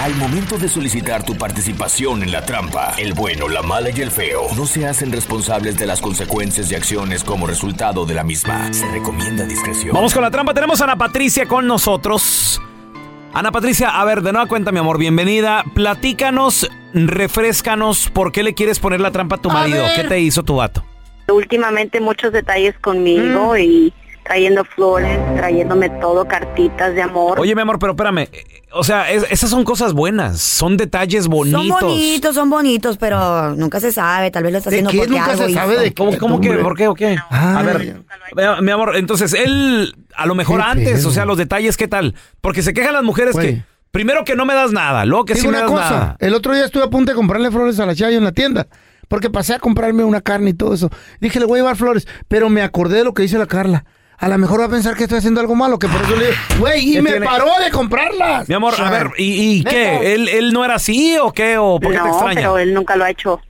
Al momento de solicitar tu participación en la trampa, el bueno, la mala y el feo no se hacen responsables de las consecuencias y acciones como resultado de la misma. Se recomienda discreción. Vamos con la trampa. Tenemos a Ana Patricia con nosotros. Ana Patricia, a ver, de nueva cuenta, mi amor, bienvenida. Platícanos, refrescanos, ¿por qué le quieres poner la trampa a tu marido? ¿Qué te hizo tu vato? Últimamente muchos detalles conmigo y trayendo flores, trayéndome todo, cartitas de amor. Oye, mi amor, pero espérame. eh, O sea, es- esas son cosas buenas, son detalles bonitos. Son bonitos, son bonitos, pero nunca se sabe. Tal vez lo está ¿De haciendo qué? porque Nunca algo se hizo. sabe de ¿Cómo, qué, cómo que? ¿Por qué o qué? A Ay. ver, mi- mi amor, entonces él, a lo mejor ¿Qué antes, pedo? o sea, los detalles, ¿qué tal? Porque se quejan las mujeres que, primero que no me das nada, luego que Digo sí me una das cosa, nada. el otro día estuve a punto de comprarle flores a la Chayo en la tienda. Porque pasé a comprarme una carne y todo eso. Dije, le voy a llevar flores. Pero me acordé de lo que dice la Carla. A lo mejor va a pensar que estoy haciendo algo malo, que por eso le digo, güey, y ¿Qué me tiene? paró de comprarlas. Mi amor, a ver, ¿y, y qué? ¿Él, ¿Él no era así o qué? ¿O por qué te no, extraña? pero él nunca lo ha hecho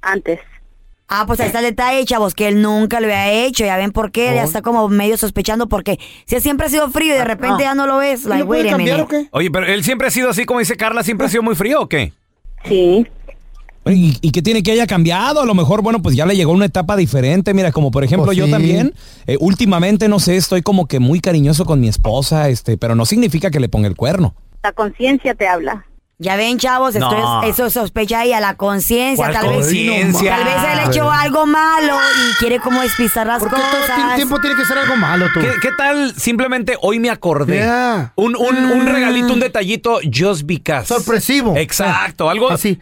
antes. Ah, pues ahí está el detalle, chavos, que él nunca lo había hecho. Ya ven por qué, ya está como medio sospechando porque si siempre ha sido frío y de repente ya no lo ves. ¿Y Like, lo puede cambiar o qué? Oye, pero él siempre ha sido así, como dice Carla, siempre ha sido muy frío o qué? Sí. ¿Y, y qué tiene que haya cambiado? A lo mejor, bueno, pues ya le llegó una etapa diferente. Mira, como por ejemplo Pues yo sí. también, eh, últimamente, no sé, estoy como que muy cariñoso con mi esposa, este, pero no significa que le ponga el cuerno. La conciencia te habla. Ya ven, chavos, esto No. es, eso es sospecha ahí a la conciencia. ¿Cuál Tal vez, conciencia? tal vez él hecho algo malo y quiere como despistar las ¿Por qué todo el cosas. tiempo tiene que ser algo malo tú? ¿Qué, qué tal simplemente hoy me acordé? Un, un, un regalito, un detallito, just because. Sorpresivo. Exacto, algo Así.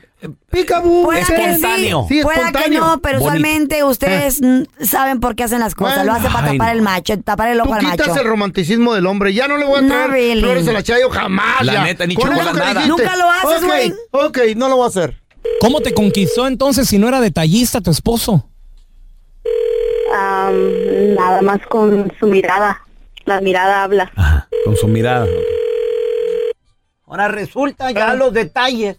Picaboo. Puede que Espontáneo. sí, Sí, pueda que no, pero Bonito. usualmente ustedes mm, saben por qué hacen las cosas. Bueno. Lo hace para tapar no. el macho, tapar el Tú ojo al quitas macho. el romanticismo del hombre. Ya no le voy a No traer really. flores a la Chayo jamás. La ya. neta, ni chocolate, que nada. Nunca lo haces, Ok, güey. Ok, no lo voy a hacer. ¿Cómo te conquistó entonces si no era detallista tu esposo? Am, nada más con su mirada. La mirada habla. Con su mirada. Ahora resulta ya los detalles.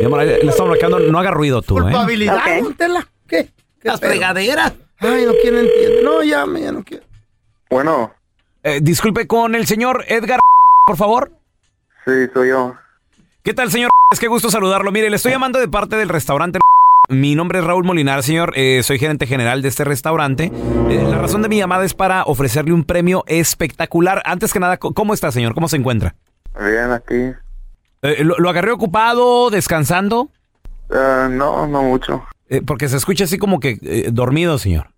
Mi amor, le estamos marcando, no haga ruido tú, ¿eh? Culpabilidad, Ok. don Tela. ¿Qué? ¿Qué Las pedo? fregaderas. Ay, no quiero entender. No, ya, ya no quiero. Bueno, Eh, disculpe con el señor Edgar, por favor. sí, soy yo. ¿Qué tal, señor? Es que gusto saludarlo. Mire, le estoy llamando de parte del restaurante. Mi nombre es Raúl Molinar, señor. Eh, soy gerente general de este restaurante. Eh, la razón de mi llamada es para ofrecerle un premio espectacular. Antes que nada, ¿cómo está, señor? ¿Cómo se encuentra? Bien, aquí. Eh, ¿lo, lo agarré ocupado, descansando? Eh, no, no mucho. Eh, porque se escucha así como que eh, dormido, señor.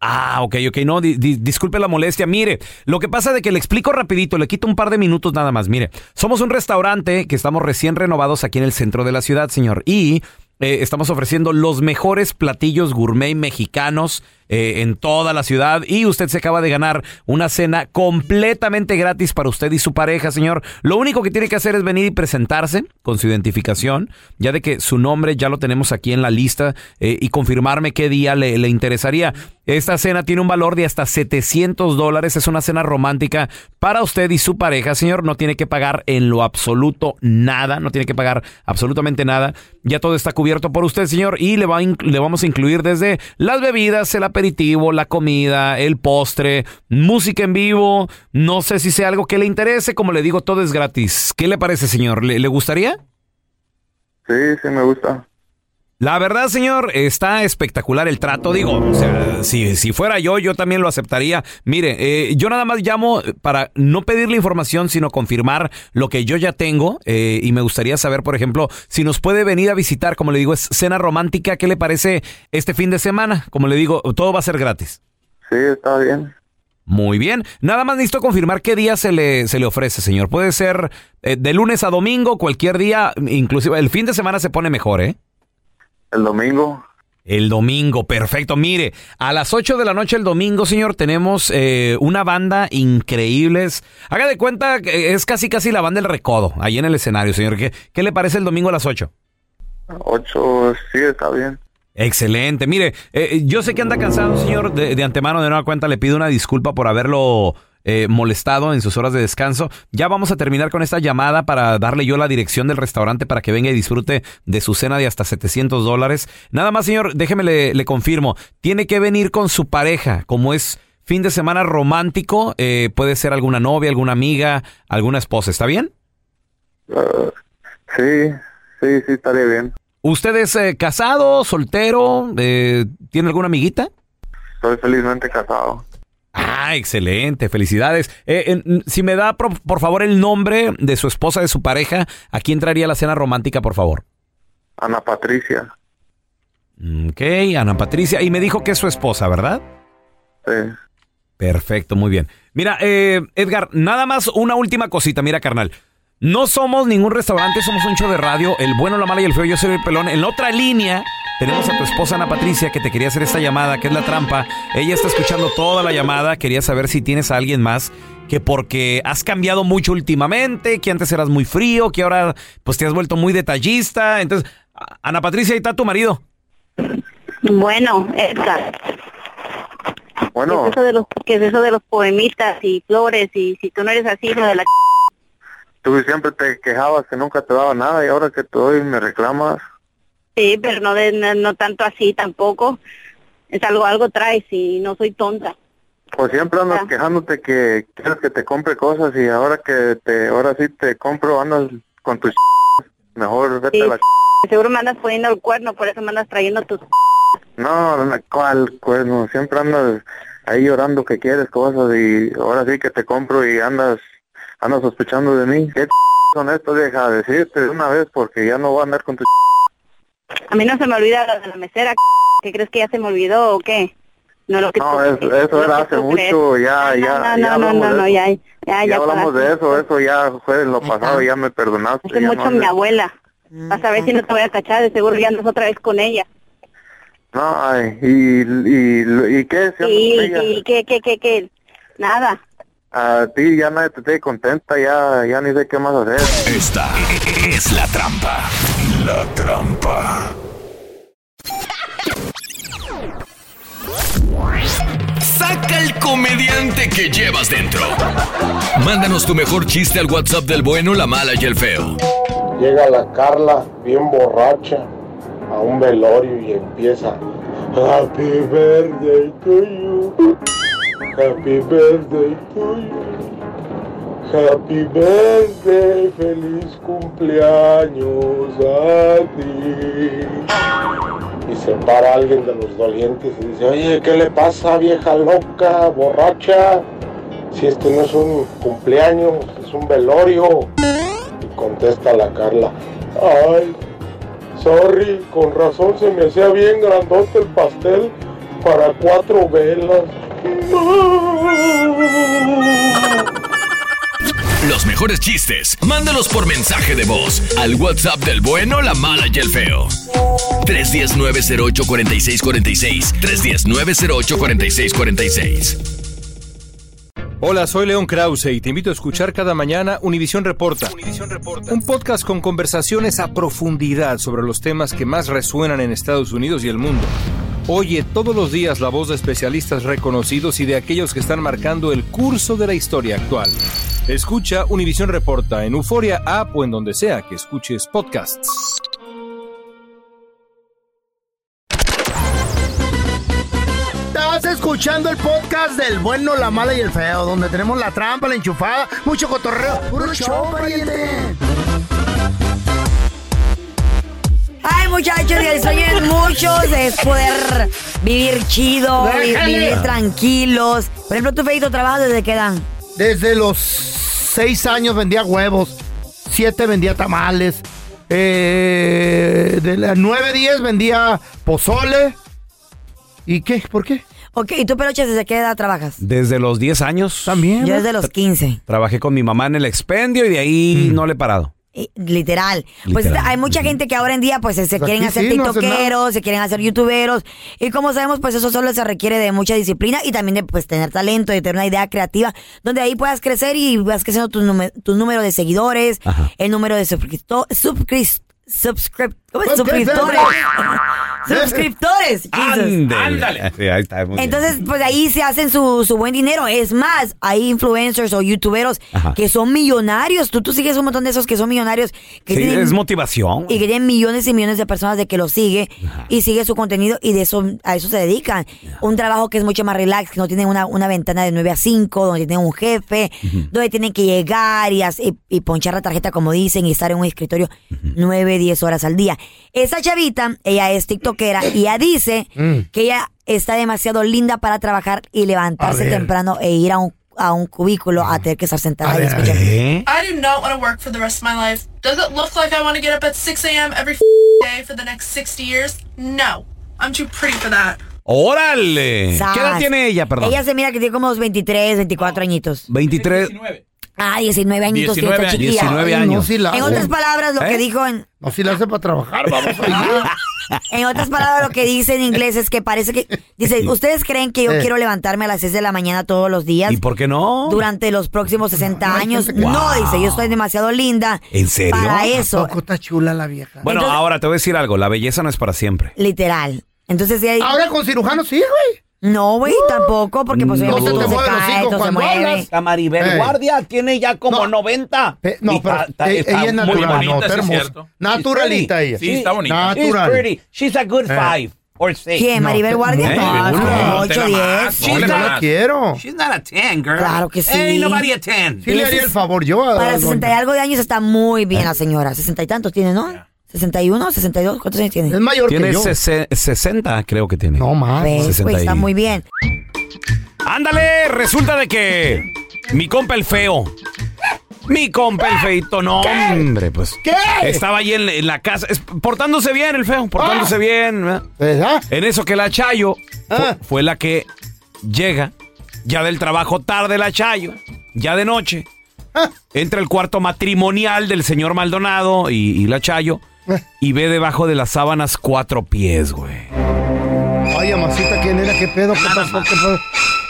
Ah, ok, ok, no, di- di- disculpe la molestia. Mire, lo que pasa de que le explico rapidito, le quito un par de minutos nada más. Mire, somos un restaurante que estamos recién renovados aquí en el centro de la ciudad, señor, y eh, estamos ofreciendo los mejores platillos gourmet mexicanos eh, en toda la ciudad y usted se acaba de ganar una cena completamente gratis para usted y su pareja, señor. Lo único que tiene que hacer es venir y presentarse con su identificación, ya de que su nombre ya lo tenemos aquí en la lista eh, y confirmarme qué día le, le interesaría. Esta cena tiene un valor de hasta 700 dólares. Es una cena romántica para usted y su pareja, señor. No tiene que pagar en lo absoluto nada. No tiene que pagar absolutamente nada. Ya todo está cubierto por usted, señor. Y le, va le vamos a incluir desde las bebidas, el aperitivo, la comida, el postre, música en vivo. No sé si sea algo que le interese. Como le digo, todo es gratis. ¿Qué le parece, señor? ¿Le, le gustaría? sí, sí me gusta. La verdad, señor, está espectacular el trato. Digo, o sea, si, si fuera yo, yo también lo aceptaría. Mire, eh, yo nada más llamo para no pedirle información, sino confirmar lo que yo ya tengo. eh, y me gustaría saber, por ejemplo, si nos puede venir a visitar. Como le digo, es cena romántica. ¿Qué le parece este fin de semana? Como le digo, todo va a ser gratis. Sí, está bien. Muy bien. Nada más necesito confirmar qué día se le, se le ofrece, señor. Puede ser eh, de lunes a domingo, cualquier día, inclusive el fin de semana se pone mejor, ¿eh? El domingo. El domingo, perfecto. Mire, a las 8 de la noche el domingo, señor, tenemos eh, una banda increíbles. Haga de cuenta que es casi casi la banda del recodo, ahí en el escenario, señor. ¿Qué, qué le parece el domingo a las 8? Ocho, sí, está bien. Excelente. Mire, eh, yo sé que anda cansado, señor. De, de antemano, de nueva cuenta, le pido una disculpa por haberlo eh, molestado en sus horas de descanso. Ya vamos a terminar con esta llamada para darle yo la dirección del restaurante para que venga y disfrute de su cena de hasta 700 dólares. Nada más, señor, déjeme le, le confirmo. Tiene que venir con su pareja, como es fin de semana romántico. eh, puede ser alguna novia, alguna amiga, alguna esposa. ¿Está bien? Ah, sí, sí, sí, estaría bien. ¿Usted es eh, casado, soltero? eh, ¿Tiene alguna amiguita? Estoy felizmente casado. Ah, excelente, felicidades. Eh, si me da, por, por favor, el nombre de su esposa, de su pareja, ¿a quién traería la cena romántica, por favor? Ana Patricia. Ok, Ana Patricia. Y me dijo que es su esposa, ¿verdad? Sí. Perfecto, muy bien. Mira, eh, Edgar, nada más una última cosita, mira, carnal. No somos ningún restaurante, somos un show de radio, el bueno, la mala y el feo, yo soy el pelón. En la otra línea tenemos a tu esposa Ana Patricia que te quería hacer esta llamada, que es la trampa. Ella está escuchando toda la llamada, quería saber si tienes a alguien más que porque has cambiado mucho últimamente, que antes eras muy frío, que ahora pues te has vuelto muy detallista. Entonces, Ana Patricia, ahí está tu marido. Bueno, Edgar, Bueno, ¿qué es eso de los, qué es eso de los poemitas y flores? Y si tú no eres así, hijo de la... tú siempre te quejabas que nunca te daba nada y ahora que te doy me reclamas. Sí, pero no, de, no, no tanto así tampoco. Es algo, algo traes y no soy tonta. Pues siempre andas Ah. quejándote que quieres que te compre cosas y ahora que te, ahora sí te compro andas con tus mejor vete Sí. a la Seguro me andas poniendo el cuerno, por eso me andas trayendo tus... No, no, ¿cuál cuerno? Siempre andas ahí llorando que quieres cosas y ahora sí que te compro y andas andas sospechando de mí. ¿Qué son esto? Deja de decirte de una vez porque ya no voy a andar con tu A mí no se me olvida lo de la mesera. ¿Qué crees que ya se me olvidó o qué? No, lo que No, tú- eso, lo eso que era hace crees. mucho, ya, No, ya, no, ya no, no, hablamos no, de no, eso. ya, ya, Ya ya. hablamos de eso, eso ya fue en lo pasado, ya me perdonaste. Hace ya mucho no mi abuela. Vas a ver si no te voy a cachar, de seguro ya andas otra vez con ella. No, ay, y, y, y qué, si andas Sí, ella? sí, ¿qué, qué, qué, qué? Nada. A ti ya nadie te tiene contenta, ya, ya ni sé qué más hacer. Esta es la trampa. La trampa. Saca el comediante que llevas dentro. Mándanos tu mejor chiste al WhatsApp del bueno, la mala y el feo. Llega la Carla bien borracha a un velorio y empieza Happy birthday to you. Happy birthday to you. Happy birthday, feliz cumpleaños a ti. Y se para alguien de los dolientes y dice, oye, ¿qué le pasa, vieja loca, borracha? Si este no es un cumpleaños, es un velorio. Y contesta la Carla, ay, sorry, con razón se me hacía bien grandote el pastel para cuatro velas. Los mejores chistes, mándalos por mensaje de voz al WhatsApp del bueno, la mala y el feo. 319-08-4646. 319-08-4646. Hola, soy León Krause y te invito a escuchar cada mañana Univisión Reporta. Un podcast con conversaciones a profundidad sobre los temas que más resuenan en Estados Unidos y el mundo. Oye todos los días la voz de especialistas reconocidos y de aquellos que están marcando el curso de la historia actual. Escucha Univisión Reporta en Euforia App o en donde sea que escuches podcasts. Estás escuchando el podcast del bueno, la mala y el feo, donde tenemos la trampa, la enchufada, mucho cotorreo. ¡Puro show, pariente! Ay, muchachos, y el sueño de muchos es poder vivir chido, vi- vivir tranquilos. Por ejemplo, tú, Feito, trabajas desde qué edad? Desde los seis años vendía huevos, siete vendía tamales, eh, de las nueve, diez vendía pozole. ¿Y qué? ¿Por qué? Ok, ¿y tú, Peluche, desde qué edad trabajas? Desde los 10 años. También. Yo desde los 15. Trabajé con mi mamá en el expendio y de ahí no le he parado. Eh, Literal. Pues hay mucha gente que ahora en día pues se Pues quieren hacer sí, no tiktokeros, se quieren hacer youtuberos. Y como sabemos, pues eso solo se requiere de mucha disciplina y también de pues tener talento, de tener una idea creativa, donde ahí puedas crecer y vas creciendo tu, tu número de seguidores, el número de suscripto- suscris- subscrip- ¿cómo es? suscriptores. suscriptores. Ándale. Sí, ahí está, muy bien. Entonces, pues ahí se hacen su, su buen dinero. Es más, hay influencers o youtuberos Ajá. que son millonarios. Tú, tú sigues un montón de esos que son millonarios. Que Sí, tienen- es motivación. y que tienen millones y millones de personas de que lo sigue y sigue su contenido y de eso a eso se dedican. Un trabajo que es mucho más relax, que no tienen una, una ventana de 9 a 5, donde tienen un jefe, donde tienen que llegar y, y, y ponchar la tarjeta como dicen y estar en un escritorio 9, 10 horas al día. Esa chavita, ella es tiktokera y ella dice que ella está demasiado linda para trabajar y levantarse temprano e ir a un, a un cubículo a tener que estar sentada y escuchar. ¿Eh? I do not want to work for the rest of my life. Does it look like I want to get up at 6 a.m. every f- day for the next 60 years? No. I'm too pretty for that. ¡Órale! ¿Qué edad tiene ella, perdón? Ella se mira que tiene como unos 23, 24 añitos. 23. Ah, 19 añitos tiene 19 esta chiquilla. 19 Ay, no, años. sí la En hago. otras palabras, lo ¿Eh? que dijo en, No, si la hace para trabajar, vamos a en otras palabras, lo que dice en inglés es que parece que dice, ¿ustedes creen que yo Eh. quiero levantarme a las 6 de la mañana todos los días? ¿Y por qué no? Durante los próximos 60 hay años. No, Wow. dice, yo estoy demasiado linda. ¿En serio? Para ¿A eso, Poco está chula la vieja. Bueno, Entonces- ahora te voy a decir algo. La belleza no es para siempre. literal. Entonces, sí hay- Ahora con cirujano sí, güey. No, güey, tampoco, porque pues No se esto se los cae, esto se mueve. La Maribel Eh. Guardia tiene ya como No. 90. Eh, no, pero está- está- ella, está ella es muy natural, bonita, no, sí. Naturalita ella. Sí, está bonita. Natural. She's pretty. She's a good Eh. five or six. ¿Quién? No, ¿Maribel te- Guardia? Eh, No, no, como no, 8, 10. No, no la quiero. She's not a 10, girl. Claro que sí. Ain't nobody a 10. Sí le haría el favor yo a Para doña. 60 y algo de años está muy bien la señora. 60 y tantos tiene, ¿no? 61, 62, ¿cuántos años tiene? Es mayor Tiene que yo. sese- 60, creo que tiene. No más. Pues 60 y- está muy bien. Ándale, resulta de que mi compa el feo. Mi compa el feito, no, hombre, pues. ¿Qué? Estaba ahí en, en la casa, es- portándose bien el feo, portándose Ah. bien. ¿verdad? En eso que la Chayo Ah. fue, la que llega, ya del trabajo tarde la Chayo, ya de noche. Ah. Entra el cuarto matrimonial del señor Maldonado y, y la Chayo. Y ve debajo de las sábanas cuatro pies, güey. Ay, amasita, ¿quién era? ¿Qué pedo? ¿Qué pasó? ¿Qué pasó?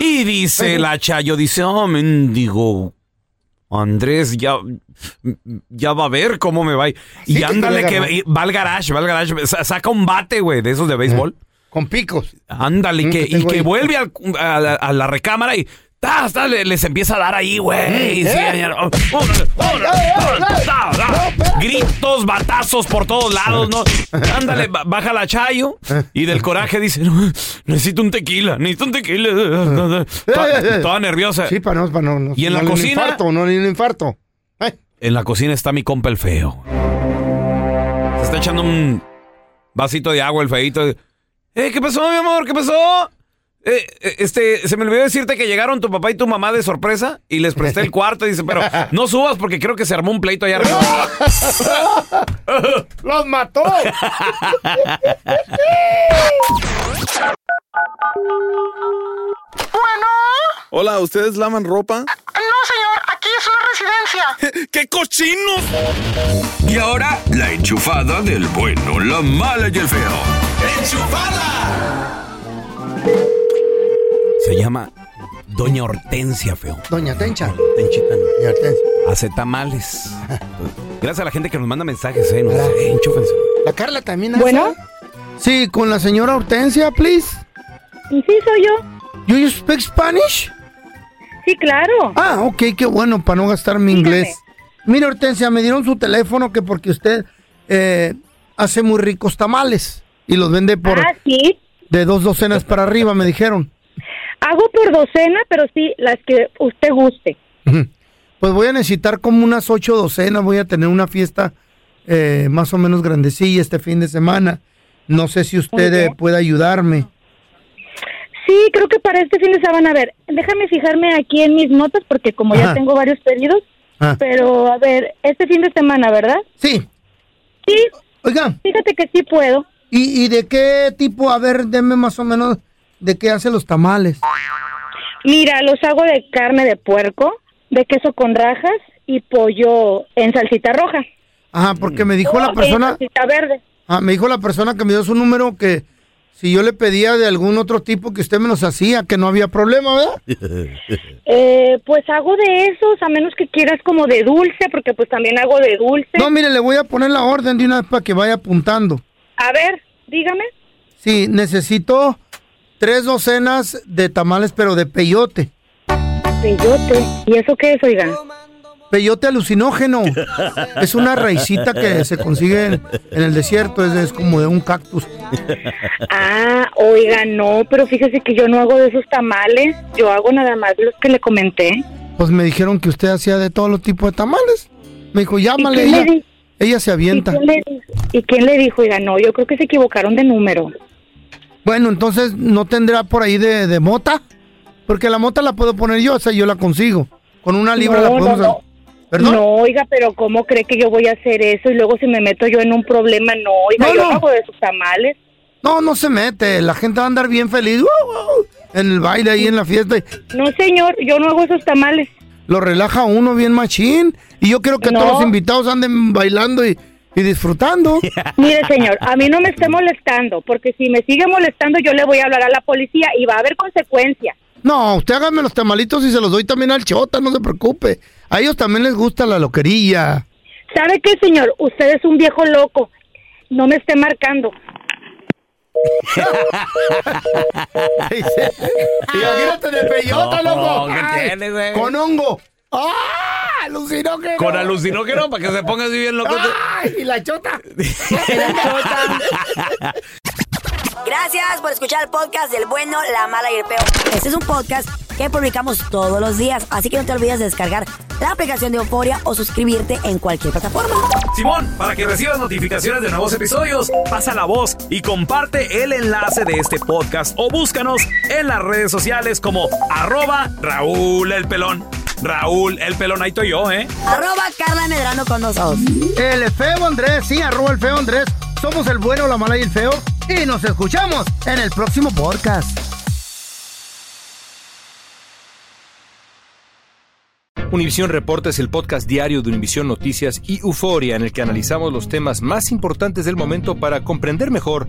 Y dice la Chayo, dice, oh, mendigo, Andrés, ya, ya va a ver cómo me va. Y Sí, que ándale, que y va al garage, va al garage, sa- saca un bate, güey, de esos de béisbol. Con picos. Ándale, Mm, que, que y que ahí. vuelve al- a, la, a la recámara y ¡tas, tas! le- les empieza a dar ahí, güey. Sí, ¿eh? Oh. Gritos, batazos por todos lados, ¿no? Ándale, ba- baja la chayo y del coraje dice, "No, necesito un tequila, necesito un tequila. Toda, toda nerviosa. Sí, para no, para no. ¿Y en la no dé un cocina? infarto, no dé un infarto. Ay, En la cocina está mi compa el feo. Se está echando un vasito de agua el feito. Eh, ¿qué pasó, mi amor? ¿Qué pasó? Eh, eh, este, se me olvidó decirte que llegaron tu papá y tu mamá de sorpresa y les presté el cuarto. Y dice, pero no subas porque creo que se armó un pleito allá arriba. ¡Los mató! Hola, ¿ustedes lavan ropa? No, señor, aquí es una residencia. ¡Qué cochinos! Y ahora, la enchufada del bueno, la mala y el feo. Se llama Doña Hortensia, feo. Doña Tencha. Tenchita, no. Doña Hortensia. Hace tamales. Gracias a la gente que nos manda mensajes, eh. Nos dice, eh, enchúfense. La Carla también hace. Bueno. Sí, con la señora Hortensia, please. Sí, soy yo. ¿You you speak Spanish? Sí, claro. Ah, ok, qué bueno, para no gastar mi inglés. Mire, Hortensia, me dieron su teléfono que porque usted eh, hace muy ricos tamales y los vende por Ah, sí. de dos docenas para arriba, me dijeron. Hago por docena, pero sí, las que usted guste. Pues voy a necesitar como unas ocho docenas, voy a tener una fiesta eh, más o menos grandecilla este fin de semana. No sé si usted eh, puede ayudarme. Sí, creo que para este fin de semana, a ver, déjame fijarme aquí en mis notas porque como ya tengo varios pedidos, Ah. pero a ver, este fin de semana, ¿verdad? Sí. Sí. Oiga. Fíjate que sí puedo. ¿Y, y de qué tipo? A ver, deme más o menos de qué hace los tamales. Mira, los hago de carne de puerco, de queso con rajas y pollo en salsita roja. Ajá, porque me dijo la En persona, salsita verde. ah, me dijo la persona que me dio su número que si yo le pedía de algún otro tipo que usted me los hacía, que no había problema, ¿verdad? Eh, pues hago de esos, a menos que quieras como de dulce, porque pues también hago de dulce. No, mire, le voy a poner la orden de una vez para que vaya apuntando. A ver, dígame. Sí, necesito tres docenas de tamales, pero de peyote. Peyote. ¿Y eso qué es, oiga? Peyote alucinógeno. es una raicita que se consigue en, en el desierto, es, es como de un cactus. Ah, oiga, no, pero fíjese que yo no hago de esos tamales, yo hago nada más los que le comenté. Pues me dijeron que usted hacía de todos los tipos de tamales. Me dijo, llámale, ella, ella se ¿Y avienta. quién, le, ¿Y quién le dijo? Oiga, no, yo creo que se equivocaron de número. Bueno, entonces no tendrá por ahí de, de mota, porque la mota la puedo poner yo, o sea, yo la consigo. Con una libra la podemos. no, no. Oiga, pero ¿cómo cree que yo voy a hacer eso y luego si me meto yo en un problema? No, oiga, No, yo hago de esos tamales. No, no se mete. La gente va a andar bien feliz ¡wow, wow! en el baile ahí en la fiesta. No, señor, yo no hago esos tamales. Lo relaja uno bien machín. Y yo quiero que No. todos los invitados anden bailando y, y disfrutando. Mire, señor, a mí no me esté molestando, porque si me sigue molestando yo le voy a hablar a la policía y va a haber consecuencias. No, usted hágame los tamalitos y se los doy también al chota, no se preocupe. A ellos también les gusta la loquería. ¿Sabe qué, señor? Usted es un viejo loco. No me esté marcando. Imagínate de peyota, loco. Con hongo. ¡Ah! Alucinógeno. Con alucinógeno para que se ponga así bien loco. ¡Ay! Y la chota. Gracias por escuchar el podcast del bueno, la mala y el peor. Este es un podcast que publicamos todos los días, así que no te olvides de descargar la aplicación de Euforia o suscribirte en cualquier plataforma. Simón, para que recibas notificaciones de nuevos episodios, pasa la voz y comparte el enlace de este podcast o búscanos en las redes sociales como arroba Raúl el Pelón. Raúl el Pelón, ahí estoy yo, ¿eh? Arroba Carla Medrano con nosotros. El feo Andrés, sí, arroba el feo Andrés. Somos el bueno, la mala y el feo. Y nos escuchamos en el próximo podcast. Univisión Reporta es el podcast diario de Univisión Noticias y Euforia en el que analizamos los temas más importantes del momento para comprender mejor